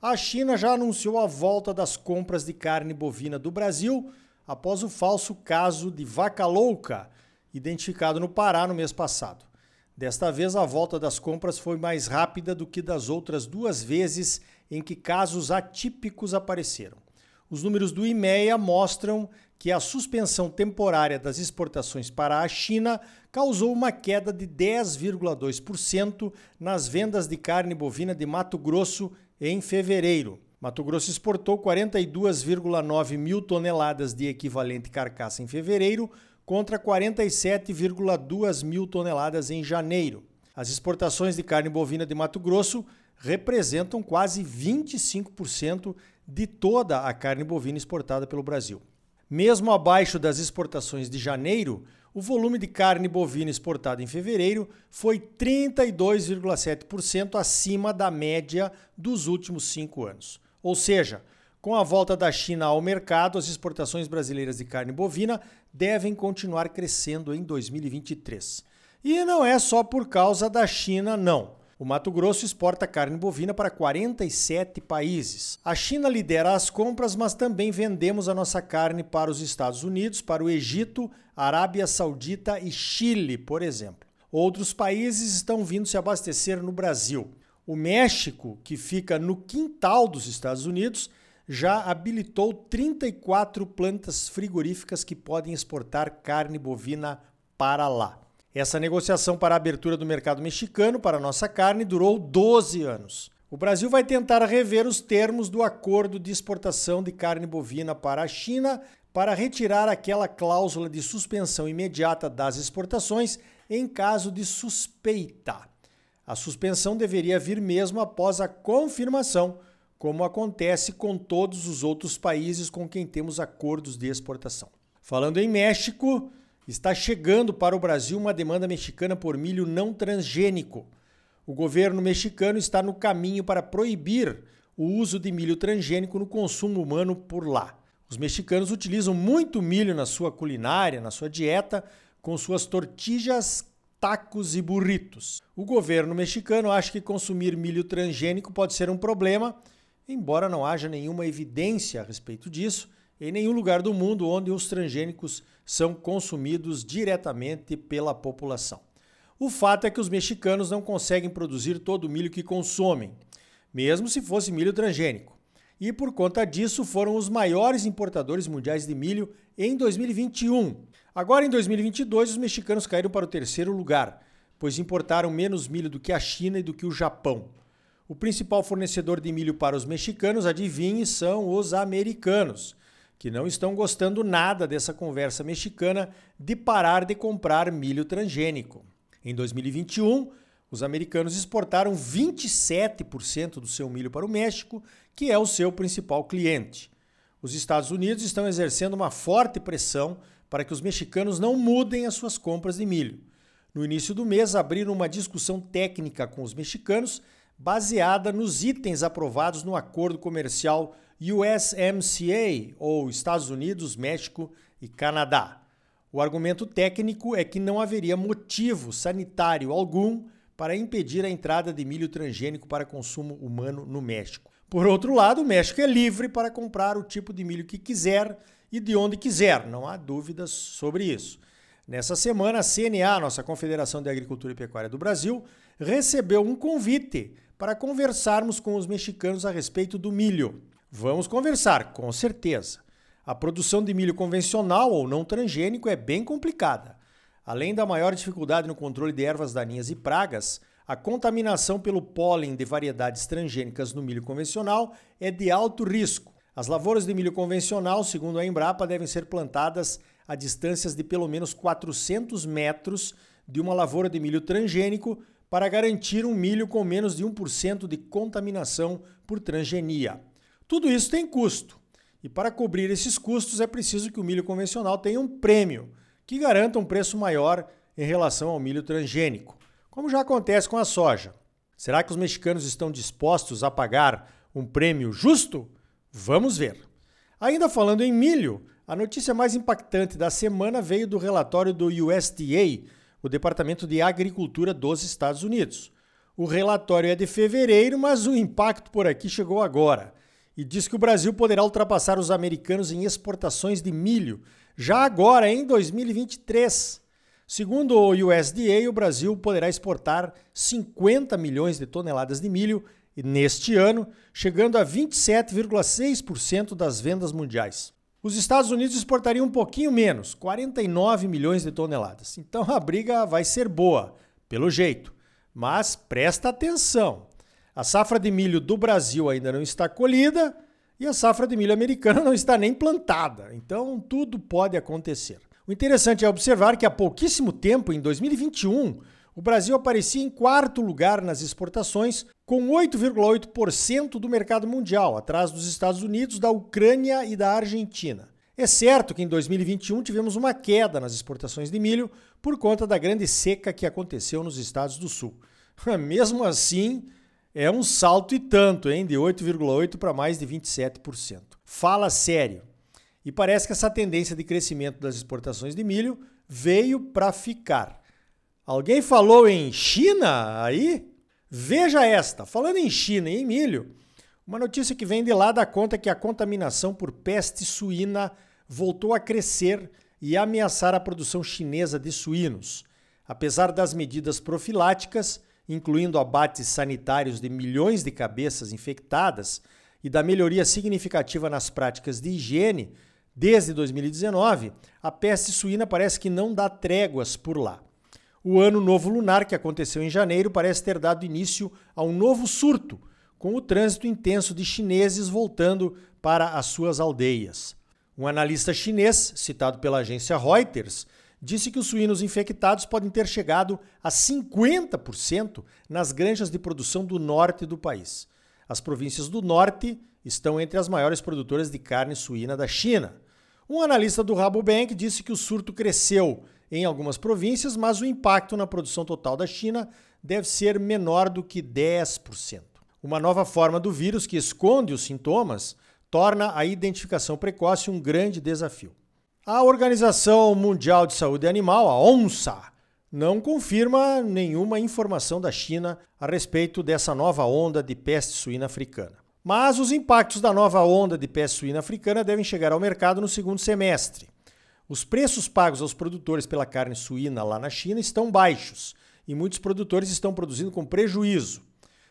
A China já anunciou a volta das compras de carne bovina do Brasil após o falso caso de vaca louca, identificado no Pará no mês passado. Desta vez, a volta das compras foi mais rápida do que das outras duas vezes em que casos atípicos apareceram. Os números do IMEA mostram que a suspensão temporária das exportações para a China causou uma queda de 10,2% nas vendas de carne bovina de Mato Grosso em fevereiro. Mato Grosso exportou 42,9 mil toneladas de equivalente carcaça em fevereiro, contra 47,2 mil toneladas em janeiro. As exportações de carne bovina de Mato Grosso representam quase 25% de toda a carne bovina exportada pelo Brasil. Mesmo abaixo das exportações de janeiro, o volume de carne bovina exportada em fevereiro foi 32,7% acima da média dos últimos cinco anos. Ou seja, com a volta da China ao mercado, as exportações brasileiras de carne bovina devem continuar crescendo em 2023. E não é só por causa da China, não. O Mato Grosso exporta carne bovina para 47 países. A China lidera as compras, mas também vendemos a nossa carne para os Estados Unidos, para o Egito, Arábia Saudita e Chile, por exemplo. Outros países estão vindo se abastecer no Brasil. O México, que fica no quintal dos Estados Unidos, já habilitou 34 plantas frigoríficas que podem exportar carne bovina para lá. Essa negociação para a abertura do mercado mexicano para nossa carne durou 12 anos. O Brasil vai tentar rever os termos do acordo de exportação de carne bovina para a China para retirar aquela cláusula de suspensão imediata das exportações em caso de suspeita. A suspensão deveria vir mesmo após a confirmação, como acontece com todos os outros países com quem temos acordos de exportação. Falando em México, está chegando para o Brasil uma demanda mexicana por milho não transgênico. O governo mexicano está no caminho para proibir o uso de milho transgênico no consumo humano por lá. Os mexicanos utilizam muito milho na sua culinária, na sua dieta, com suas tortillas, tacos e burritos. O governo mexicano acha que consumir milho transgênico pode ser um problema, embora não haja nenhuma evidência a respeito disso em nenhum lugar do mundo onde os transgênicos são consumidos diretamente pela população. O fato é que os mexicanos não conseguem produzir todo o milho que consomem, mesmo se fosse milho transgênico. E por conta disso foram os maiores importadores mundiais de milho em 2021. Agora em 2022 os mexicanos caíram para o terceiro lugar, pois importaram menos milho do que a China e do que o Japão. O principal fornecedor de milho para os mexicanos, adivinhe, são os americanos que não estão gostando nada dessa conversa mexicana de parar de comprar milho transgênico. Em 2021, os americanos exportaram 27% do seu milho para o México, que é o seu principal cliente. Os Estados Unidos estão exercendo uma forte pressão para que os mexicanos não mudem as suas compras de milho. No início do mês, abriram uma discussão técnica com os mexicanos baseada nos itens aprovados no acordo comercial USMCA, ou Estados Unidos, México e Canadá. O argumento técnico é que não haveria motivo sanitário algum para impedir a entrada de milho transgênico para consumo humano no México. Por outro lado, o México é livre para comprar o tipo de milho que quiser e de onde quiser, não há dúvidas sobre isso. Nessa semana, a CNA, nossa Confederação de Agricultura e Pecuária do Brasil, recebeu um convite para conversarmos com os mexicanos a respeito do milho. Vamos conversar, com certeza. A produção de milho convencional ou não transgênico é bem complicada. Além da maior dificuldade no controle de ervas daninhas e pragas, a contaminação pelo pólen de variedades transgênicas no milho convencional é de alto risco. As lavouras de milho convencional, segundo a Embrapa, devem ser plantadas a distâncias de pelo menos 400 metros de uma lavoura de milho transgênico para garantir um milho com menos de 1% de contaminação por transgenia. Tudo isso tem custo. E para cobrir esses custos é preciso que o milho convencional tenha um prêmio que garanta um preço maior em relação ao milho transgênico, como já acontece com a soja. Será que os mexicanos estão dispostos a pagar um prêmio justo? Vamos ver. Ainda falando em milho, a notícia mais impactante da semana veio do relatório do USDA, o Departamento de Agricultura dos Estados Unidos. O relatório é de fevereiro, mas o impacto por aqui chegou agora. E diz que o Brasil poderá ultrapassar os americanos em exportações de milho já agora, em 2023. Segundo o USDA, o Brasil poderá exportar 50 milhões de toneladas de milho neste ano, chegando a 27,6% das vendas mundiais. Os Estados Unidos exportariam um pouquinho menos, 49 milhões de toneladas. Então a briga vai ser boa, pelo jeito. Mas presta atenção: a safra de milho do Brasil ainda não está colhida e a safra de milho americana não está nem plantada. Então tudo pode acontecer. O interessante é observar que há pouquíssimo tempo, em 2021, o Brasil aparecia em quarto lugar nas exportações, com 8,8% do mercado mundial, atrás dos Estados Unidos, da Ucrânia e da Argentina. É certo que em 2021 tivemos uma queda nas exportações de milho por conta da grande seca que aconteceu nos estados do sul. Mesmo assim, é um salto e tanto, hein? De 8,8% para mais de 27%. Fala sério. E parece que essa tendência de crescimento das exportações de milho veio para ficar. Alguém falou em China aí? Veja esta. Falando em China e em milho, uma notícia que vem de lá dá conta que a contaminação por peste suína voltou a crescer e ameaçar a produção chinesa de suínos. Apesar das medidas profiláticas, incluindo abates sanitários de milhões de cabeças infectadas e da melhoria significativa nas práticas de higiene, desde 2019, a peste suína parece que não dá tréguas por lá. O ano novo lunar, que aconteceu em janeiro, parece ter dado início a um novo surto, com o trânsito intenso de chineses voltando para as suas aldeias. Um analista chinês, citado pela agência Reuters, disse que os suínos infectados podem ter chegado a 50% nas granjas de produção do norte do país. As províncias do norte estão entre as maiores produtoras de carne suína da China. Um analista do Rabobank disse que o surto cresceu em algumas províncias, mas o impacto na produção total da China deve ser menor do que 10%. Uma nova forma do vírus que esconde os sintomas torna a identificação precoce um grande desafio. A Organização Mundial de Saúde Animal, a ONSA, não confirma nenhuma informação da China a respeito dessa nova onda de peste suína africana. Mas os impactos da nova onda de peste suína africana devem chegar ao mercado no segundo semestre. Os preços pagos aos produtores pela carne suína lá na China estão baixos e muitos produtores estão produzindo com prejuízo.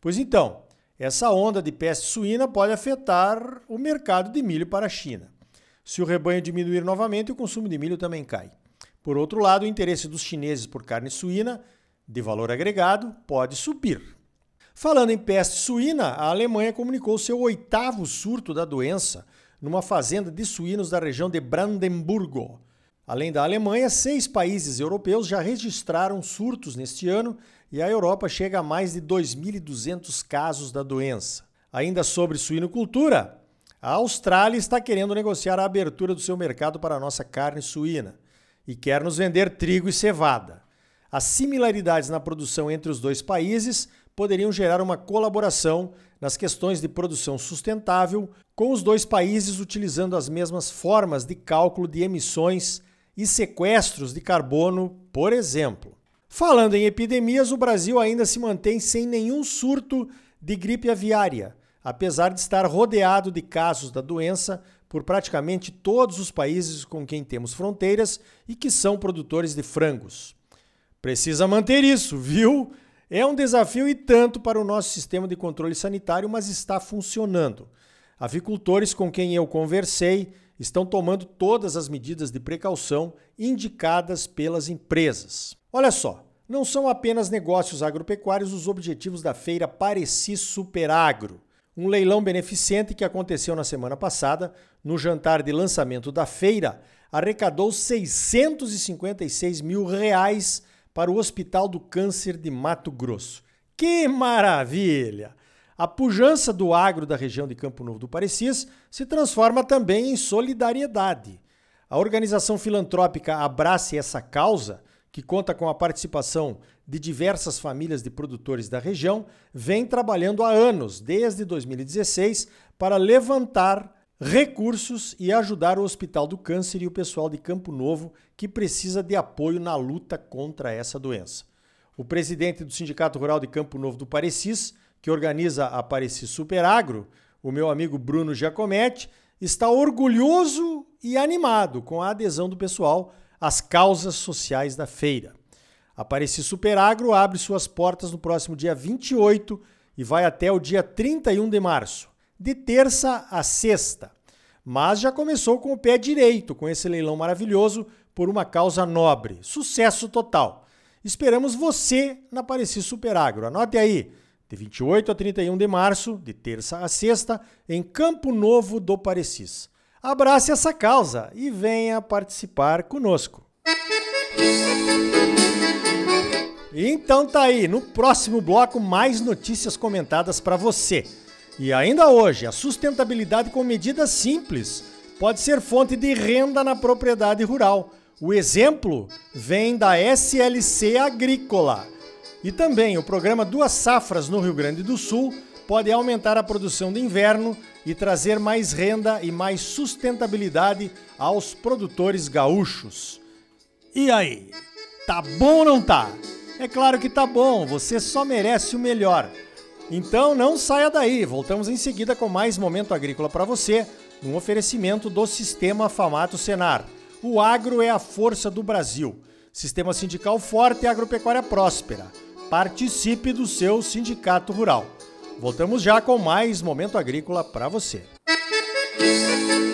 Pois então, essa onda de peste suína pode afetar o mercado de milho para a China. Se o rebanho diminuir novamente, o consumo de milho também cai. Por outro lado, o interesse dos chineses por carne suína de valor agregado pode subir. Falando em peste suína, a Alemanha comunicou seu oitavo surto da doença numa fazenda de suínos da região de Brandemburgo. Além da Alemanha, seis países europeus já registraram surtos neste ano e a Europa chega a mais de 2.200 casos da doença. Ainda sobre suinocultura, a Austrália está querendo negociar a abertura do seu mercado para a nossa carne suína e quer nos vender trigo e cevada. As similaridades na produção entre os dois países poderiam gerar uma colaboração nas questões de produção sustentável, com os dois países utilizando as mesmas formas de cálculo de emissões e sequestros de carbono, por exemplo. Falando em epidemias, o Brasil ainda se mantém sem nenhum surto de gripe aviária, apesar de estar rodeado de casos da doença por praticamente todos os países com quem temos fronteiras e que são produtores de frangos. Precisa manter isso, viu? É um desafio e tanto para o nosso sistema de controle sanitário, mas está funcionando. Avicultores com quem eu conversei estão tomando todas as medidas de precaução indicadas pelas empresas. Olha só, não são apenas negócios agropecuários os objetivos da feira Pareci Superagro, um leilão beneficente que aconteceu na semana passada, no jantar de lançamento da feira, arrecadou 656 mil reais para o Hospital do Câncer de Mato Grosso. Que maravilha! A pujança do agro da região de Campo Novo do Parecis se transforma também em solidariedade. A organização filantrópica Abrace essa causa, que conta com a participação de diversas famílias de produtores da região, vem trabalhando há anos, desde 2016, para levantar recursos e ajudar o Hospital do Câncer e o pessoal de Campo Novo que precisa de apoio na luta contra essa doença. O presidente do Sindicato Rural de Campo Novo do Parecis, que organiza a Parecis Superagro, o meu amigo Bruno Giacometti, está orgulhoso e animado com a adesão do pessoal às causas sociais da feira. A Parecis Superagro abre suas portas no próximo dia 28 e vai até o dia 31 de março de terça a sexta. Mas já começou com o pé direito, com esse leilão maravilhoso por uma causa nobre. Sucesso total. Esperamos você na Pareci Superagro. Anote aí, de 28 a 31 de março, de terça a sexta, em Campo Novo do Parecis. Abrace essa causa e venha participar conosco. Então tá aí, no próximo bloco mais notícias comentadas para você. E ainda hoje, a sustentabilidade com medidas simples pode ser fonte de renda na propriedade rural. O exemplo vem da SLC Agrícola. E também o programa Duas Safras no Rio Grande do Sul pode aumentar a produção de inverno e trazer mais renda e mais sustentabilidade aos produtores gaúchos. E aí, tá bom ou não tá? É claro que tá bom, você só merece o melhor. Então não saia daí, voltamos em seguida com mais Momento Agrícola para você, num oferecimento do Sistema Famato Senar. O agro é a força do Brasil. Sistema sindical forte e agropecuária próspera. Participe do seu sindicato rural. Voltamos já com mais Momento Agrícola para você. Música